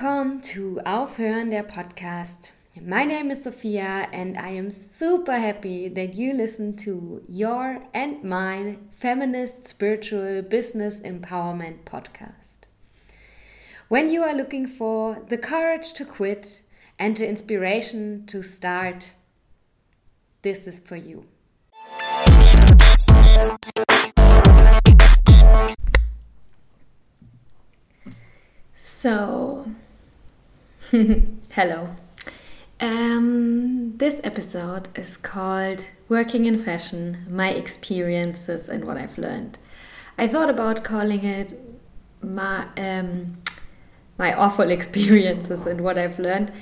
Welcome to Aufhören der Podcast. My name is Sophia, and I am super happy that you listen to your and mine feminist spiritual business empowerment podcast. When you are looking for the courage to quit and the inspiration to start, this is for you. So, hello. Um, this episode is called Working in Fashion My Experiences and What I've Learned. I thought about calling it my, um, my awful experiences and what I've learned,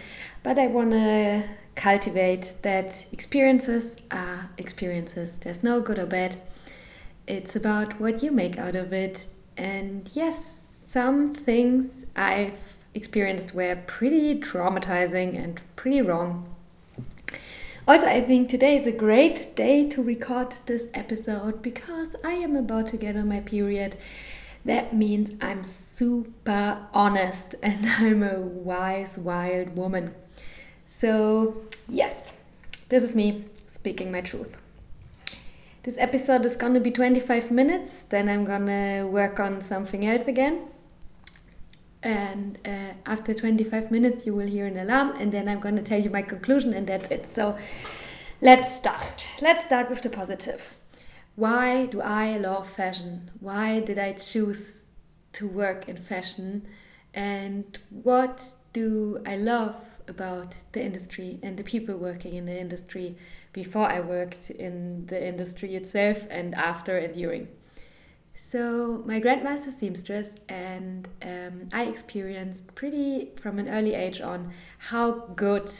but I want to cultivate that experiences are experiences. There's no good or bad. It's about what you make out of it. And yes, some things I've experienced were pretty traumatizing and pretty wrong. Also, I think today is a great day to record this episode because I am about to get on my period. That means I'm super honest and I'm a wise, wild woman. So, yes, this is me speaking my truth. This episode is gonna be 25 minutes, then I'm gonna work on something else again and uh, after 25 minutes you will hear an alarm and then i'm going to tell you my conclusion and that's it. So let's start. Let's start with the positive. Why do i love fashion? Why did i choose to work in fashion? And what do i love about the industry and the people working in the industry before i worked in the industry itself and after and during so, my grandmaster seamstress, and um, I experienced pretty from an early age on how good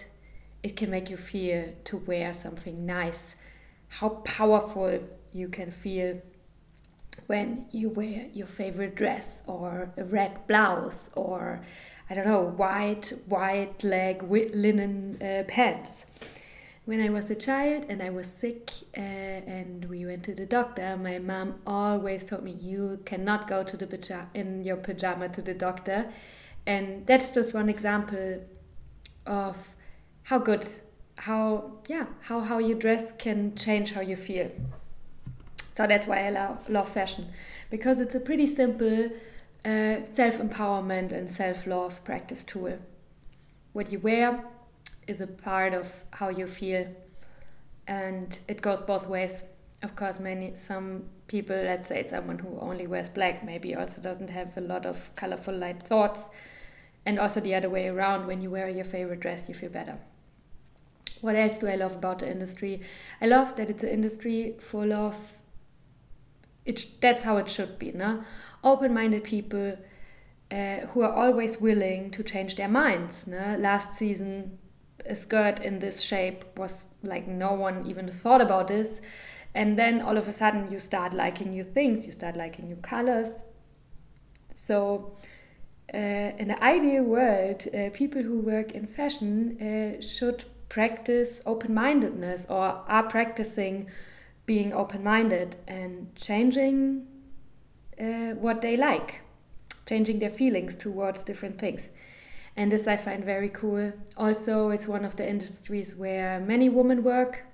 it can make you feel to wear something nice, how powerful you can feel when you wear your favorite dress or a red blouse or I don't know, white, white leg linen uh, pants when I was a child and I was sick uh, and we went to the doctor, my mom always told me you cannot go to the pajama in your pajama to the doctor, and that's just one example of how good, how yeah, how how you dress can change how you feel. So that's why I love, love fashion because it's a pretty simple uh, self empowerment and self love practice tool. What you wear is a part of how you feel. And it goes both ways. Of course many some people let's say someone who only wears black maybe also doesn't have a lot of colorful light thoughts. And also the other way around when you wear your favorite dress you feel better. What else do i love about the industry? I love that it's an industry full of it that's how it should be no? Open-minded people uh, who are always willing to change their minds no? last season a skirt in this shape was like no one even thought about this. And then all of a sudden you start liking new things you start liking new colors. So uh, in the ideal world uh, people who work in fashion uh, should practice open-mindedness or are practicing being open-minded and changing uh, what they like changing their feelings towards different things and this I find very cool. Also, it's one of the industries where many women work.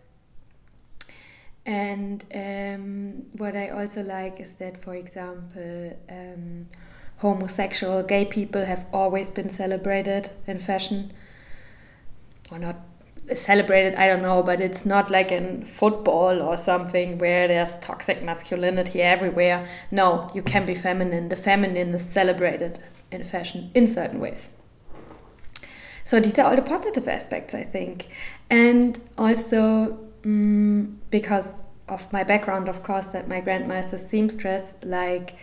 And um, what I also like is that, for example, um, homosexual gay people have always been celebrated in fashion. Or not celebrated, I don't know, but it's not like in football or something where there's toxic masculinity everywhere. No, you can be feminine. The feminine is celebrated in fashion in certain ways. So these are all the positive aspects, I think. And also um, because of my background, of course, that my grandmaster seamstress, like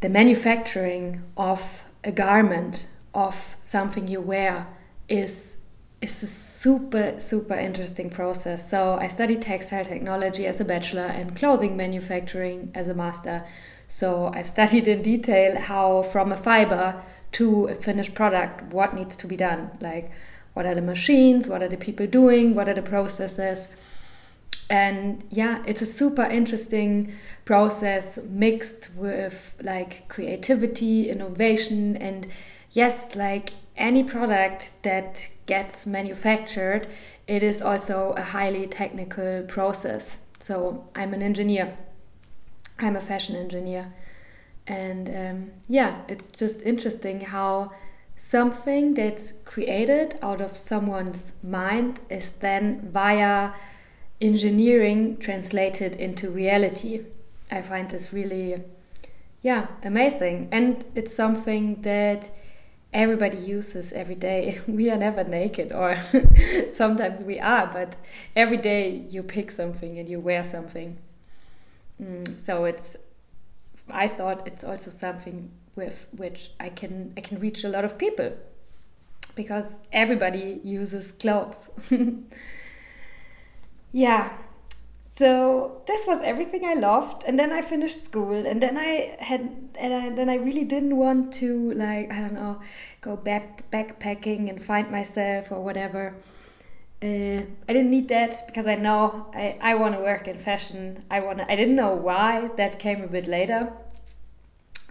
the manufacturing of a garment, of something you wear, is is a super super interesting process. So I studied textile technology as a bachelor and clothing manufacturing as a master. So I've studied in detail how from a fiber to a finished product what needs to be done like what are the machines what are the people doing what are the processes and yeah it's a super interesting process mixed with like creativity innovation and yes, like any product that gets manufactured, it is also a highly technical process. So I'm an engineer. I'm a fashion engineer. And um, yeah, it's just interesting how something that's created out of someone's mind is then via engineering translated into reality. I find this really, yeah, amazing. And it's something that everybody uses every day. We are never naked, or sometimes we are, but every day you pick something and you wear something. Mm, so it's, I thought it's also something with which I can I can reach a lot of people because everybody uses clothes. yeah. So this was everything I loved, and then I finished school, and then I had, and I, then I really didn't want to like I don't know, go back backpacking and find myself or whatever. Uh, I didn't need that because I know I, I want to work in fashion. I want I didn't know why that came a bit later,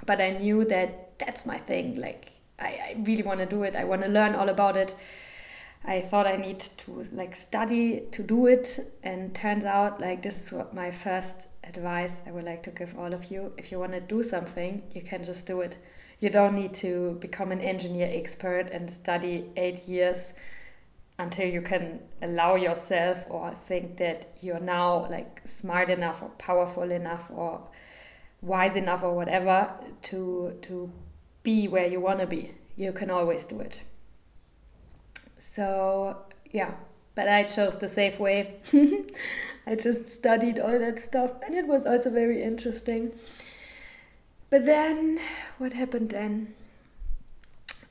but I knew that that's my thing. Like I, I really want to do it. I want to learn all about it. I thought I need to like study to do it, and turns out like this is what my first advice I would like to give all of you. If you want to do something, you can just do it. You don't need to become an engineer expert and study eight years until you can allow yourself or think that you're now like smart enough or powerful enough or wise enough or whatever to to be where you want to be. You can always do it. So, yeah, but I chose the safe way. I just studied all that stuff and it was also very interesting. But then, what happened then?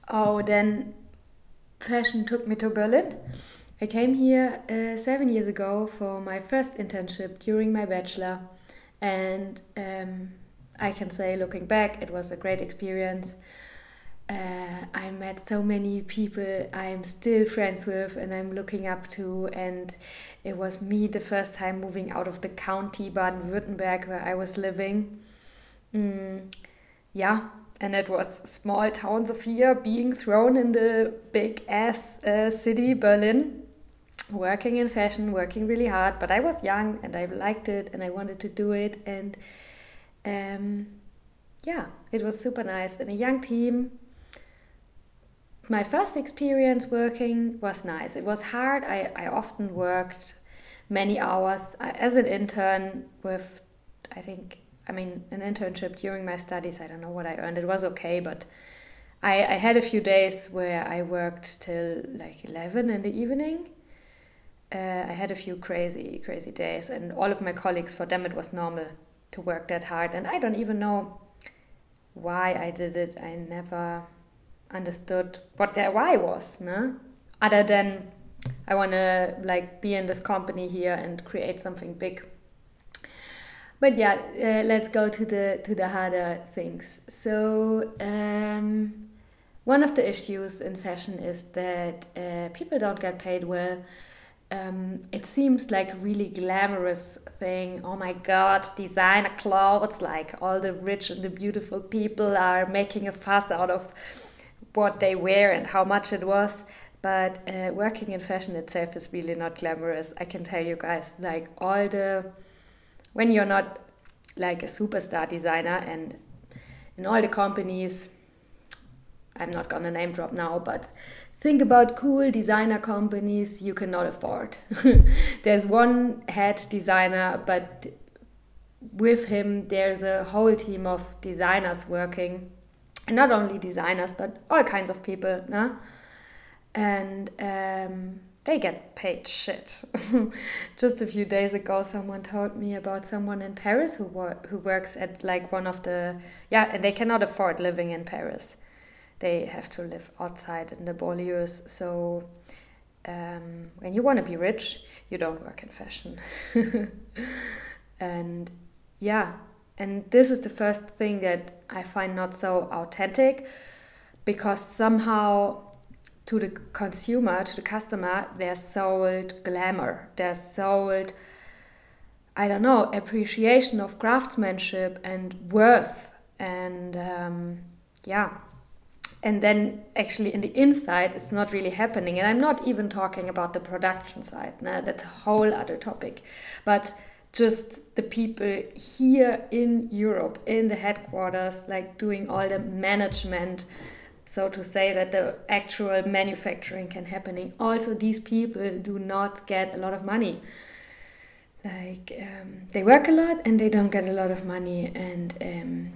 Oh, then fashion took me to Berlin. I came here uh, seven years ago for my first internship during my bachelor, and um, I can say, looking back, it was a great experience uh, I met so many people I'm still friends with and I'm looking up to. And it was me the first time moving out of the county Baden Württemberg where I was living. Mm, yeah, and it was small town Sophia being thrown in the big ass uh, city Berlin. Working in fashion, working really hard, but I was young and I liked it and I wanted to do it. And um, yeah, it was super nice. And a young team, my first experience working was nice. It was hard. I, I often worked many hours as an intern with, I think, I mean, an internship during my studies. I don't know what I earned. It was okay, but I, I had a few days where I worked till like 11 in the evening. Uh, I had a few crazy, crazy days, and all of my colleagues, for them, it was normal to work that hard. And I don't even know why I did it. I never understood what their why was, no? Other than I want to like be in this company here and create something big. But yeah, uh, let's go to the to the harder things. So um, one of the issues in fashion is that uh, people don't get paid well. Um, it seems like really glamorous thing. Oh my god, designer clothes! Like all the rich and the beautiful people are making a fuss out of what they wear and how much it was. But uh, working in fashion itself is really not glamorous. I can tell you guys, like all the, when you're not like a superstar designer and in all the companies, I'm not gonna name drop now, but think about cool designer companies you cannot afford. there's one head designer, but with him there's a whole team of designers working and not only designers but all kinds of people no? and um, they get paid shit. Just a few days ago someone told me about someone in paris who, wor- who works at like one of the yeah and they cannot afford living in paris. They have to live outside in the banlieues so um, when you want to be rich you don't work in fashion. And yeah and this is the first thing that I find not so authentic because somehow to the consumer, to the customer, they're sold glamour. They're sold, I don't know, appreciation of craftsmanship and worth. And um, yeah, and then actually in the inside it's not really happening and i'm not even talking about the production side nah, that's a whole other topic but just the people here in europe in the headquarters like doing all the management so to say that the actual manufacturing can happening also these people do not get a lot of money like um, they work a lot and they don't get a lot of money and um,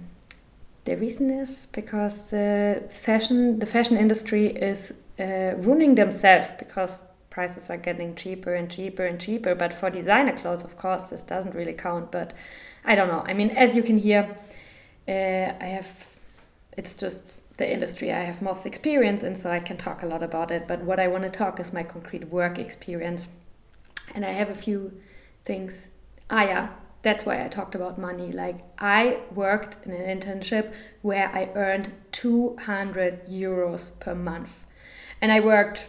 the reason is because the fashion the fashion industry is uh, ruining themselves because prices are getting cheaper and cheaper and cheaper. But for designer clothes, of course, this doesn't really count. But I don't know. I mean, as you can hear, uh, I have it's just the industry I have most experience in, so I can talk a lot about it. But what I want to talk is my concrete work experience, and I have a few things. Ah, yeah, that's why I talked about money. Like I worked in an internship where I earned 200 euros per month. And I worked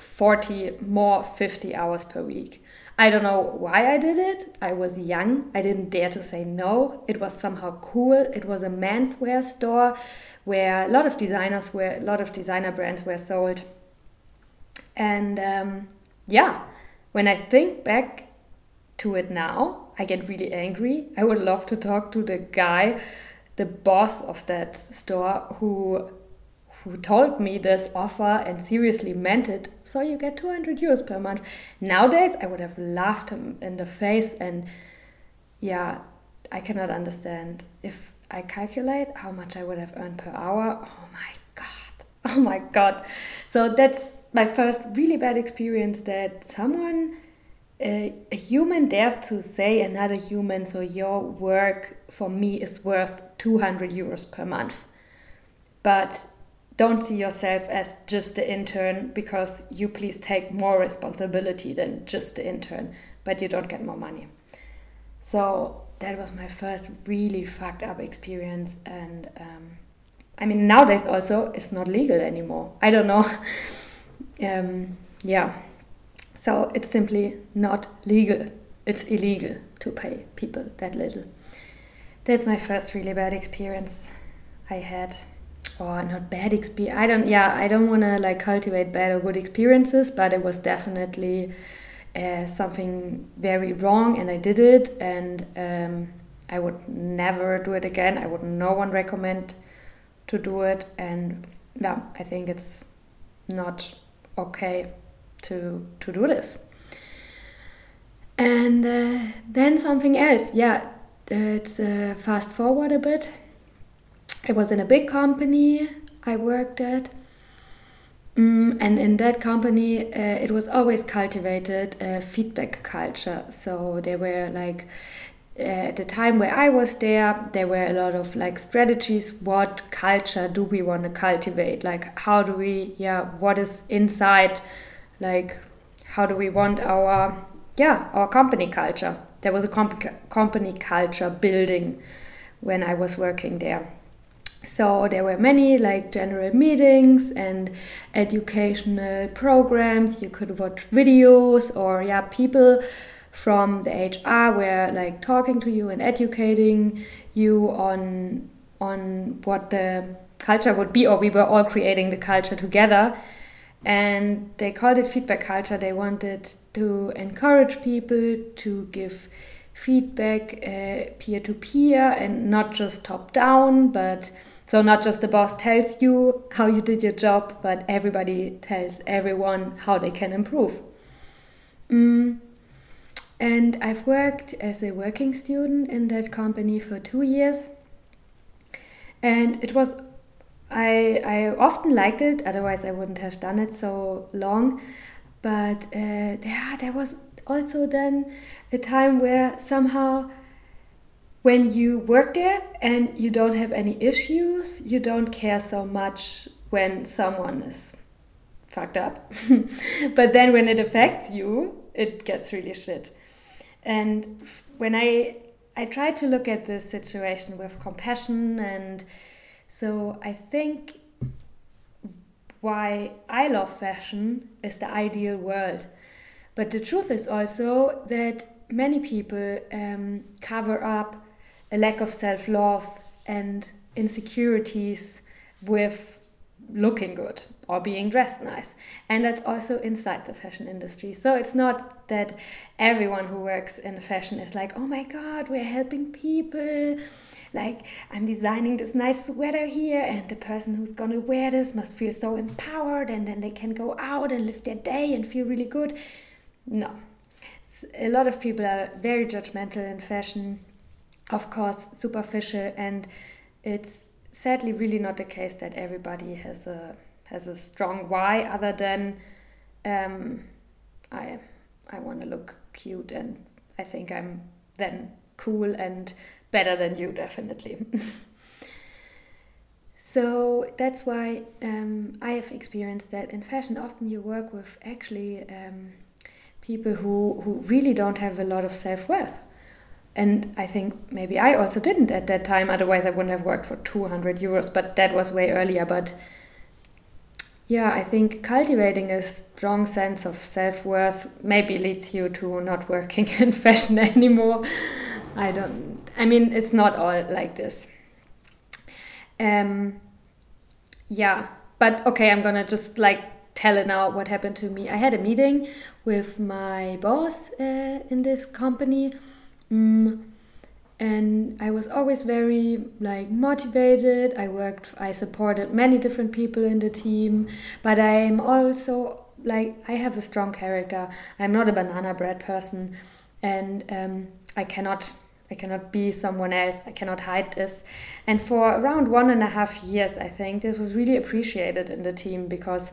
40 more 50 hours per week. I don't know why I did it. I was young. I didn't dare to say no. It was somehow cool. It was a menswear store where a lot of designers were, a lot of designer brands were sold. And um, yeah, when I think back to it now, I get really angry. I would love to talk to the guy, the boss of that store, who who told me this offer and seriously meant it. So you get 200 euros per month. Nowadays, I would have laughed him in the face, and yeah, I cannot understand if I calculate how much I would have earned per hour. Oh my god! Oh my god! So that's my first really bad experience that someone a, a human dares to say another human, so your work for me is worth 200 euros per month. But don't see yourself as just the intern because you please take more responsibility than just the intern, but you don't get more money. So that was my first really fucked up experience. And um, I mean, nowadays also it's not legal anymore. I don't know. um, yeah. So it's simply not legal. It's illegal to pay people that little. That's my first really bad experience I had. Or not bad experience. I don't. Yeah, I don't want to like cultivate bad or good experiences, but it was definitely uh, something very wrong, and I did it, and um, I would never do it again. I would no one recommend to do it, and yeah, I think it's not okay to to do this. And uh, then something else, yeah, it's uh, fast forward a bit. I was in a big company I worked at, mm, and in that company, uh, it was always cultivated a feedback culture. So there were like uh, at the time where I was there, there were a lot of like strategies. What culture do we want to cultivate? Like, how do we, yeah, what is inside like how do we want our yeah our company culture there was a comp- company culture building when i was working there so there were many like general meetings and educational programs you could watch videos or yeah people from the hr were like talking to you and educating you on on what the culture would be or we were all creating the culture together and they called it feedback culture. They wanted to encourage people to give feedback uh, peer to peer and not just top down, but so not just the boss tells you how you did your job, but everybody tells everyone how they can improve. Mm. And I've worked as a working student in that company for two years. And it was I, I often liked it, otherwise, I wouldn't have done it so long. But uh, there was also then a time where somehow when you work there and you don't have any issues, you don't care so much when someone is fucked up. but then when it affects you, it gets really shit. And when I I try to look at the situation with compassion and so I think why I love fashion is the ideal world. But the truth is also that many people um, cover up a lack of self love and insecurities with looking good or being dressed nice. And that's also inside the fashion industry. So it's not that everyone who works in fashion is like, oh my God, we're helping people. Like, I'm designing this nice sweater here, and the person who's gonna wear this must feel so empowered, and then they can go out and live their day and feel really good. No. A lot of people are very judgmental in fashion, of course, superficial, and it's sadly really not the case that everybody has a has a strong why other than um, I I want to look cute and I think I'm then cool and better than you definitely. so that's why um, I have experienced that in fashion. Often you work with actually um, people who who really don't have a lot of self worth and I think maybe I also didn't at that time. Otherwise, I wouldn't have worked for 200 euros, but that was way earlier. But yeah, I think cultivating a strong sense of self worth maybe leads you to not working in fashion anymore. I don't, I mean, it's not all like this. Um, yeah, but okay, I'm gonna just like tell it now what happened to me. I had a meeting with my boss uh, in this company Mm, and I was always very like motivated. I worked, I supported many different people in the team, but I'm also like I have a strong character. I'm not a banana bread person, and um, I cannot I cannot be someone else. I cannot hide this. And for around one and a half years, I think this was really appreciated in the team because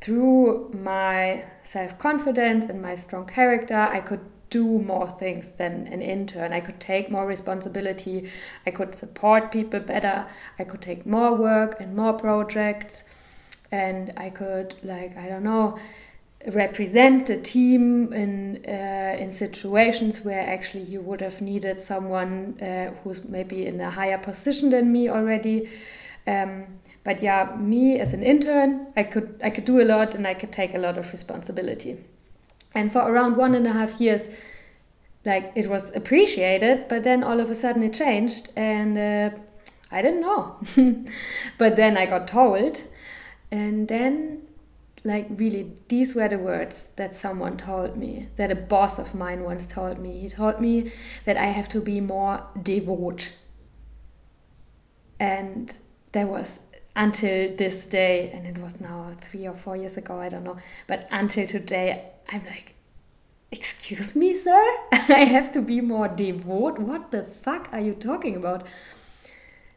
through my self confidence and my strong character, I could do more things than an intern. I could take more responsibility. I could support people better. I could take more work and more projects. And I could, like, I don't know, represent the team in uh, in situations where actually you would have needed someone uh, who's maybe in a higher position than me already. Um, but yeah, me as an intern, I could I could do a lot and I could take a lot of responsibility. And for around one and a half years, like it was appreciated, but then all of a sudden it changed, and uh, I didn't know. but then I got told, and then like really these were the words that someone told me that a boss of mine once told me he told me that i have to be more devote and there was until this day and it was now three or four years ago i don't know but until today I'm like, excuse me, sir? I have to be more devout? What the fuck are you talking about?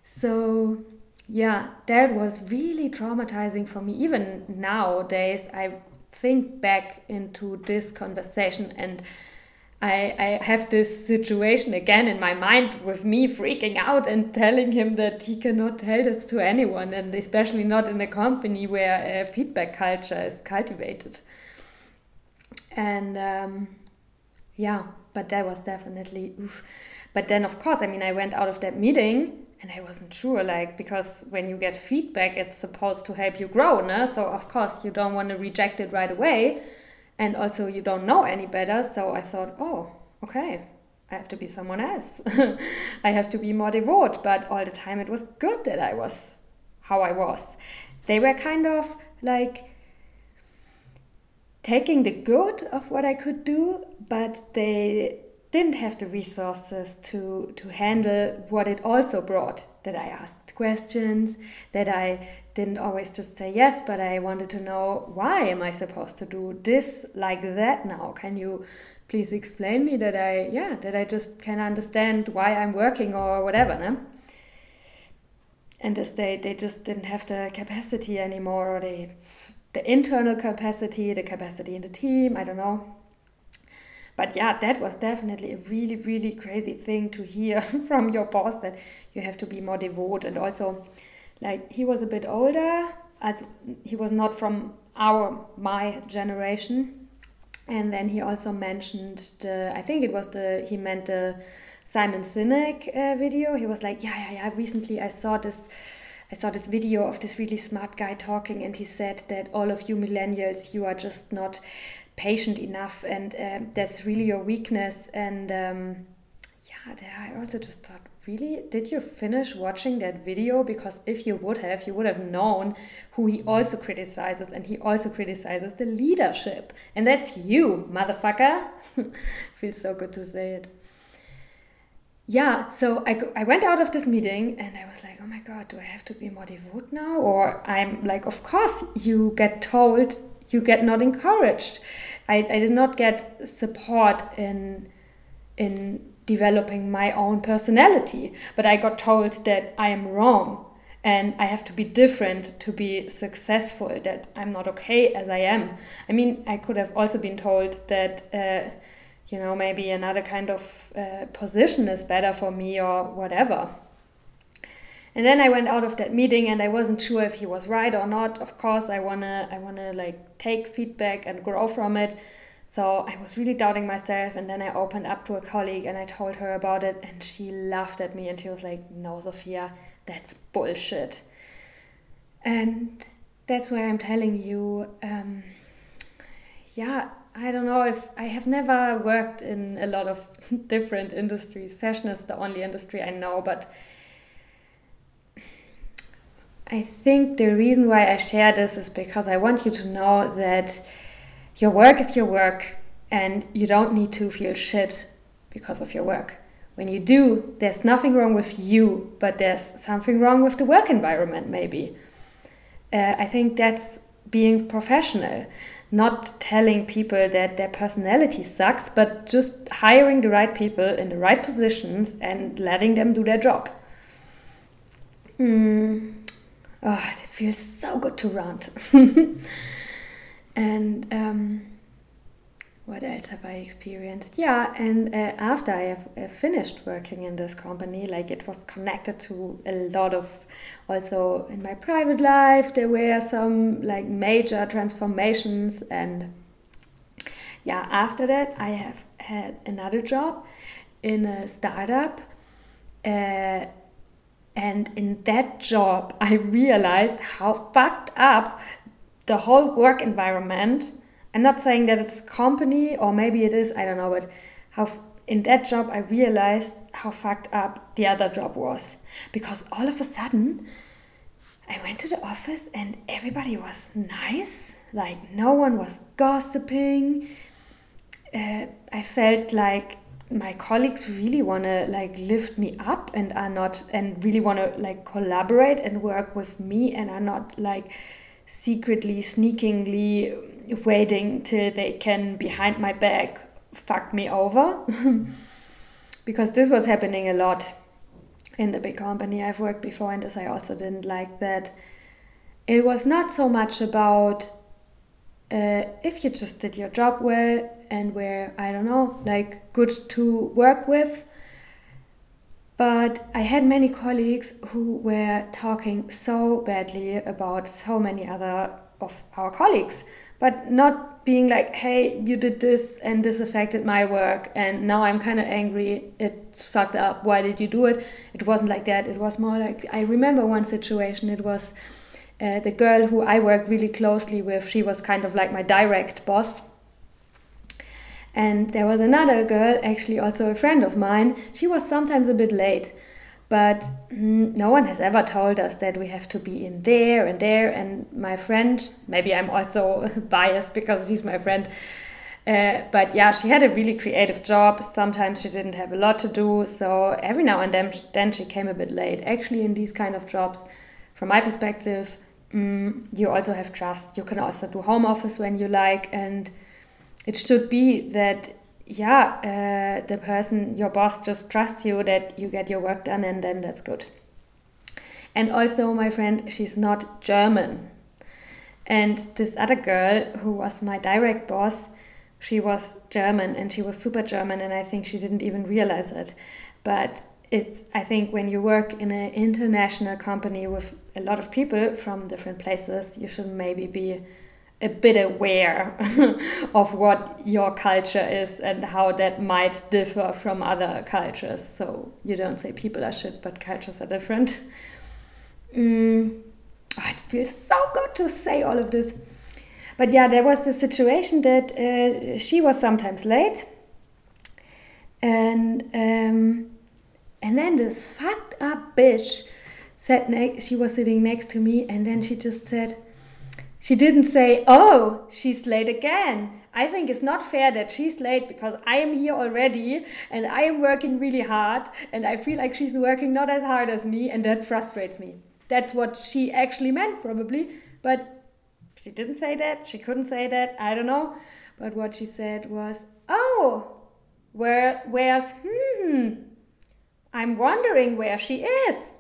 So, yeah, that was really traumatizing for me. Even nowadays, I think back into this conversation and I, I have this situation again in my mind with me freaking out and telling him that he cannot tell this to anyone, and especially not in a company where a feedback culture is cultivated and um, yeah but that was definitely oof. but then of course i mean i went out of that meeting and i wasn't sure like because when you get feedback it's supposed to help you grow no? so of course you don't want to reject it right away. And also you don't know any better. So i thought oh okay i have to be someone else. I have to be more devout. But all the time it was good that i was how i was. They were kind of like taking the good of what I could do, but they didn't have the resources to to handle what it also brought. That I asked questions, that I didn't always just say yes, but I wanted to know why am I supposed to do this like that now? Can you please explain me that I yeah that I just can understand why I'm working or whatever, no? And as they they just didn't have the capacity anymore, or they the internal capacity, the capacity in the team, I don't know. But yeah, that was definitely a really, really crazy thing to hear from your boss that you have to be more devout. And also, like, he was a bit older, as he was not from our, my generation. And then he also mentioned the, I think it was the, he meant the Simon Sinek uh, video. He was like, yeah, yeah, yeah, recently I saw this I saw this video of this really smart guy talking, and he said that all of you millennials, you are just not patient enough, and uh, that's really your weakness. And um, yeah, I also just thought, really? Did you finish watching that video? Because if you would have, you would have known who he also criticizes, and he also criticizes the leadership. And that's you, motherfucker. Feels so good to say it. Yeah, so I, I went out of this meeting and I was like, oh my God, do I have to be more devout now? Or I'm like, of course, you get told, you get not encouraged. I, I did not get support in in developing my own personality. But I got told that I am wrong and I have to be different to be successful, that I'm not okay as I am. I mean, I could have also been told that, uh, you know, maybe another kind of uh, position is better for me or whatever. And then I went out of that meeting and I wasn't sure if he was right or not. Of course, I wanna I wanna like take feedback and grow from it. So I was really doubting myself, and then I opened up to a colleague and I told her about it, and she laughed at me and she was like, No, Sophia, that's bullshit. And that's why I'm telling you, um, yeah, I don't know if I have never worked in a lot of different industries. Fashion is the only industry I know, but I think the reason why I share this is because I want you to know that your work is your work and you don't need to feel shit because of your work. When you do, there's nothing wrong with you, but there's something wrong with the work environment, maybe. Uh, I think that's being professional, not telling people that their personality sucks, but just hiring the right people in the right positions and letting them do their job. Mm. Oh, it feels so good to rant. And um, what else have I experienced? Yeah, and uh, after I have uh, finished working in this company, like it was connected to a lot of also in my private life, there were some like major transformations. And yeah, after that, I have had another job in a startup. Uh, and in that job, I realized how fucked up the whole work environment. I'm not saying that it's company or maybe it is, I don't know, but how in that job I realized how fucked up the other job was. Because all of a sudden I went to the office and everybody was nice, like no one was gossiping. Uh, I felt like my colleagues really want to like lift me up and are not and really want to like collaborate and work with me and are not like secretly, sneakingly waiting till they can, behind my back, fuck me over. because this was happening a lot in the big company I've worked before, and as I also didn't like that. It was not so much about uh, if you just did your job well and were, I don't know, like good to work with, but I had many colleagues who were talking so badly about so many other of our colleagues, but not being like, hey, you did this and this affected my work, and now I'm kind of angry, it's fucked up, why did you do it? It wasn't like that. It was more like, I remember one situation, it was uh, the girl who I worked really closely with, she was kind of like my direct boss and there was another girl, actually also a friend of mine. She was sometimes a bit late, but mm, no one has ever told us that we have to be in there and there. And my friend, maybe I'm also biased because she's my friend. Uh, but yeah, she had a really creative job. Sometimes she didn't have a lot to do, so every now and then, then she came a bit late. Actually, in these kind of jobs, from my perspective, mm, you also have trust. You can also do home office when you like, and it should be that yeah uh, the person your boss just trusts you that you get your work done and then that's good. And also my friend she's not german. And this other girl who was my direct boss she was german and she was super german and i think she didn't even realize it. But it, I think when you work in an international company with a lot of people from different places, you should maybe be a bit aware of what your culture is and how that might differ from other cultures. So you don't say people are shit, but cultures are different. Mm, oh, it feels so good to say all of this. But yeah, there was the situation that uh, she was sometimes late. And um, And then this fucked up bitch sat next, she was sitting next to me, and then she just said, she didn't say, oh, she's late again. I think it's not fair that she's late because I am here already and I am working really hard and I feel like she's working not as hard as me and that frustrates me. That's what she actually meant, probably, but she didn't say that. She couldn't say that. I don't know. But what she said was, oh, where, where's, hmm, I'm wondering where she is.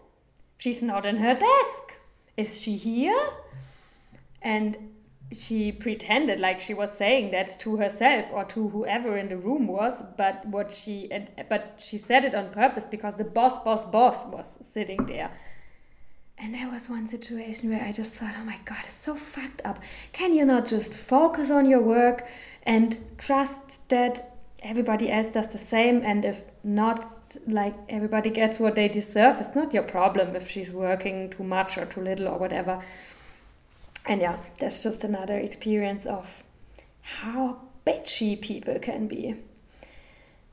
She's not in her desk. Is she here? And she pretended like she was saying that to herself or to whoever in the room was but what she but she said it on purpose because the boss boss boss was sitting there. And there was one situation where i just thought oh my god it's so fucked up. Can you not just focus on your work and trust that everybody else does the same? And if not like everybody gets what they deserve it's not your problem if she's working too much or too little or whatever and yeah, that's just another experience of how bitchy people can be.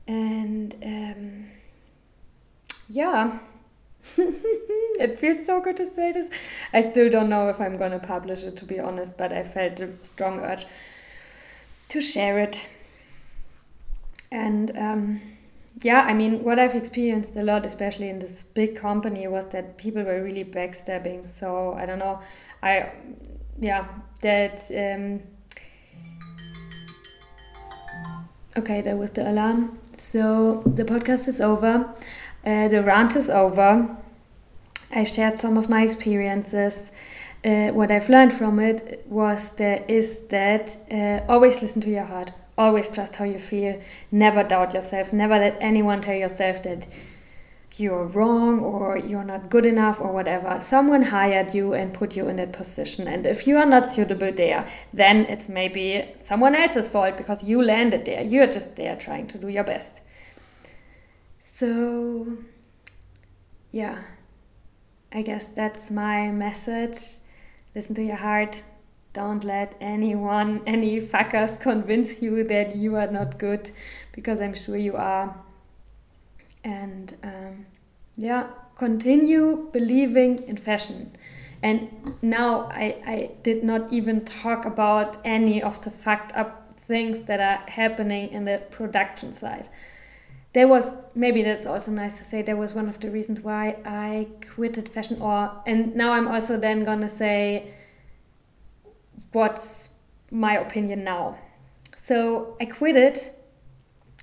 And um, yeah, it feels so good to say this. I still don't know if I'm going to publish it, to be honest, but I felt a strong urge to share it. And um, yeah, I mean, what I've experienced a lot, especially in this big company, was that people were really backstabbing. So I don't know. I yeah, that. Um, okay, that was the alarm. So the podcast is over. Uh, the rant is over. I shared some of my experiences. Uh, what I've learned from it was that is that uh, always listen to your heart. Always trust how you feel. Never doubt yourself. Never let anyone tell yourself that you're wrong or you're not good enough or whatever. Someone hired you and put you in that position. And if you are not suitable there, then it's maybe someone else's fault because you landed there. You're just there trying to do your best. So, yeah, I guess that's my message. Listen to your heart. Don't let anyone, any fuckers convince you that you are not good because I'm sure you are and um, yeah continue believing in fashion. And now I, I did not even talk about any of the fucked up things that are happening in the production side. There was maybe that's also nice to say there was one of the reasons why i quitted fashion or and now i'm also then gonna say what's my opinion now. So i quit it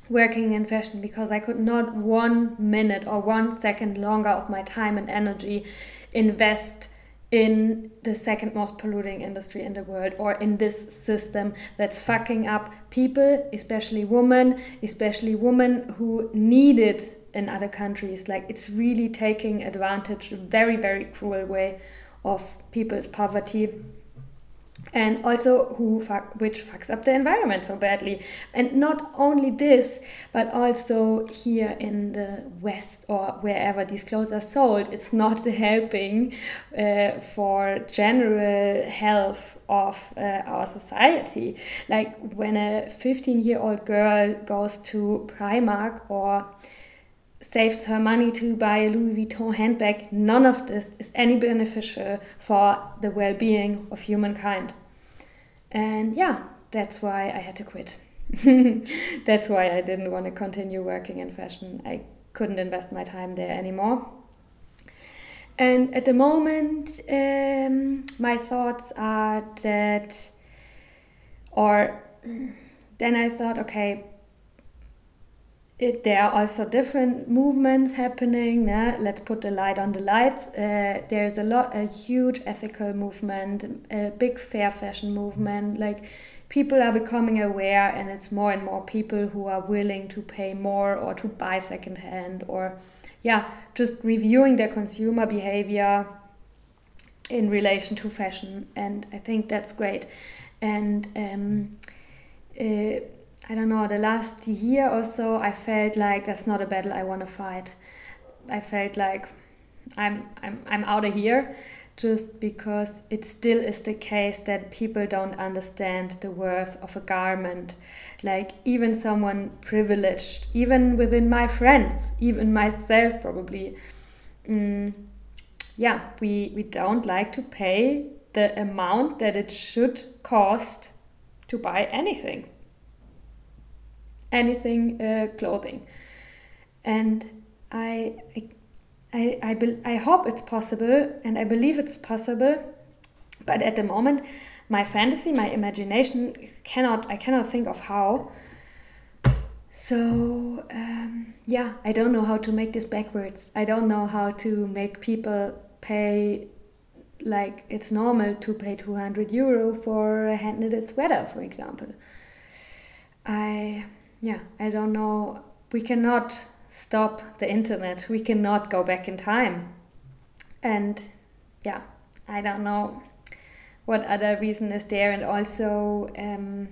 working in fashion because I could not one minute or one second longer of my time and energy invest in the second most polluting industry in the world or in this system that's fucking up people, especially women, especially women who need it in other countries. Like it's really taking advantage, very, very cruel way of people's poverty and also who fuck, which fucks up the environment so badly. And not only this, but also here in the West or wherever these clothes are sold, it's not helping uh, for general health of uh, our society. Like when a 15 year old girl goes to Primark or saves her money to buy a Louis Vuitton handbag, none of this is any beneficial for the well being of humankind. And yeah, that's why I had to quit. that's why I didn't want to continue working in fashion. I couldn't invest my time there anymore. And at the moment, um, my thoughts are that, or then I thought, okay, it, there are also different movements happening. Yeah? Let's put the light on the lights. Uh, there's a lot, a huge ethical movement, a big fair fashion movement. Like people are becoming aware, and it's more and more people who are willing to pay more or to buy secondhand or, yeah, just reviewing their consumer behavior in relation to fashion. And I think that's great. And um, uh, I don't know, the last year or so, I felt like that's not a battle I want to fight. I felt like I'm I'm I'm out of here. just because it still is the case that people don't understand the worth of a garment. Like, even someone privileged, even within my friends, even myself, probably. Mm, yeah, we, we don't like to pay the amount that it should cost to buy anything. Anything, uh, clothing. And I, I I, I, be, I hope it's possible and I believe it's possible. But at the moment, my fantasy, my imagination cannot, I cannot think of how. So, um, yeah, I don't know how to make this backwards. I don't know how to make people pay like it's normal to pay 200 euro for a hand knitted sweater, for example. I, yeah, I don't know. We cannot stop the internet. We cannot go back in time. And yeah, I don't know what other reason is there. And also, um,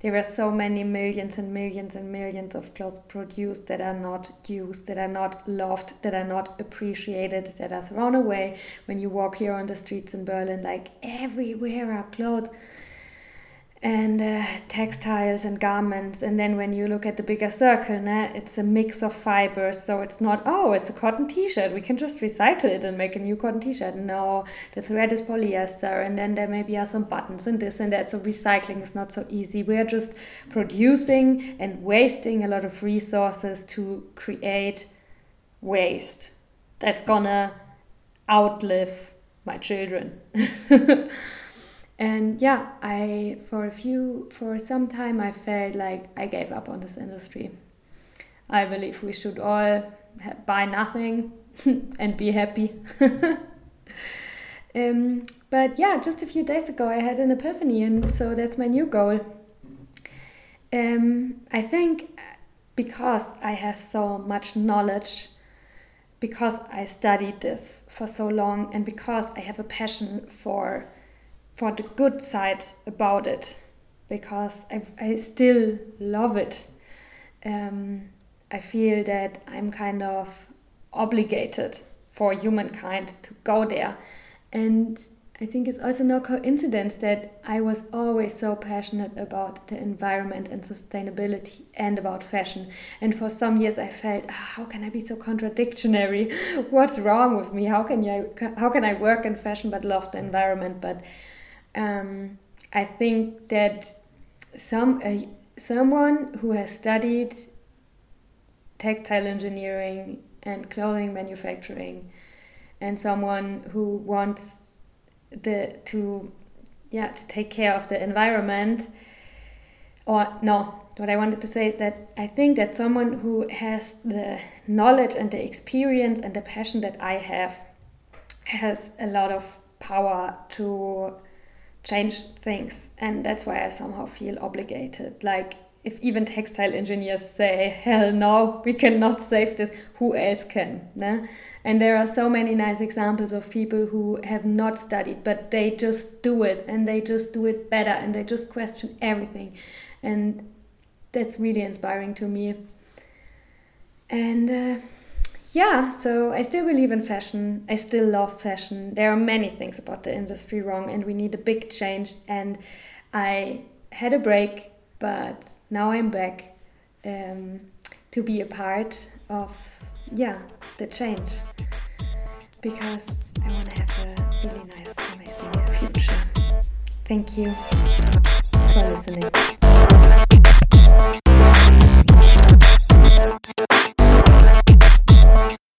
there are so many millions and millions and millions of clothes produced that are not used, that are not loved, that are not appreciated, that are thrown away. When you walk here on the streets in Berlin, like everywhere are clothes and uh, textiles and garments and then when you look at the bigger circle né, it's a mix of fibers so it's not oh it's a cotton t-shirt we can just recycle it and make a new cotton t-shirt. No the thread is polyester and then there maybe are some buttons and this and that so recycling is not so easy. We are just producing and wasting a lot of resources to create waste that's gonna outlive my children and yeah i for a few for some time i felt like i gave up on this industry. I believe we should all buy nothing and be happy. Um, but yeah just a few days ago i had an epiphany and so that's my new goal. Um, i think because i have so much knowledge because i studied this for so long and because i have a passion for for the good side about it because I, I still love it. Um, I feel that I'm kind of obligated for humankind to go there. And I think it's also no coincidence that I was always so passionate about the environment and sustainability and about fashion. And for some years I felt, oh, how can I be so contradictory? What's wrong with me? How can I how can I work in fashion but love the environment? But um, I think that some uh, someone who has studied textile engineering and clothing manufacturing, and someone who wants the to yeah to take care of the environment, or no. What I wanted to say is that I think that someone who has the knowledge and the experience and the passion that I have has a lot of power to change things and that's why i somehow feel obligated. Like if even textile engineers say hell no we cannot save this who else can and there are so many nice examples of people who have not studied but they just do it and they just do it better and they just question everything. And that's really inspiring to me. And uh, yeah, so I still believe in fashion. I still love fashion. There are many things about the industry wrong, and we need a big change. And I had a break, but now I'm back um, to be a part of yeah the change because I want to have a really nice, amazing future. Thank you for listening.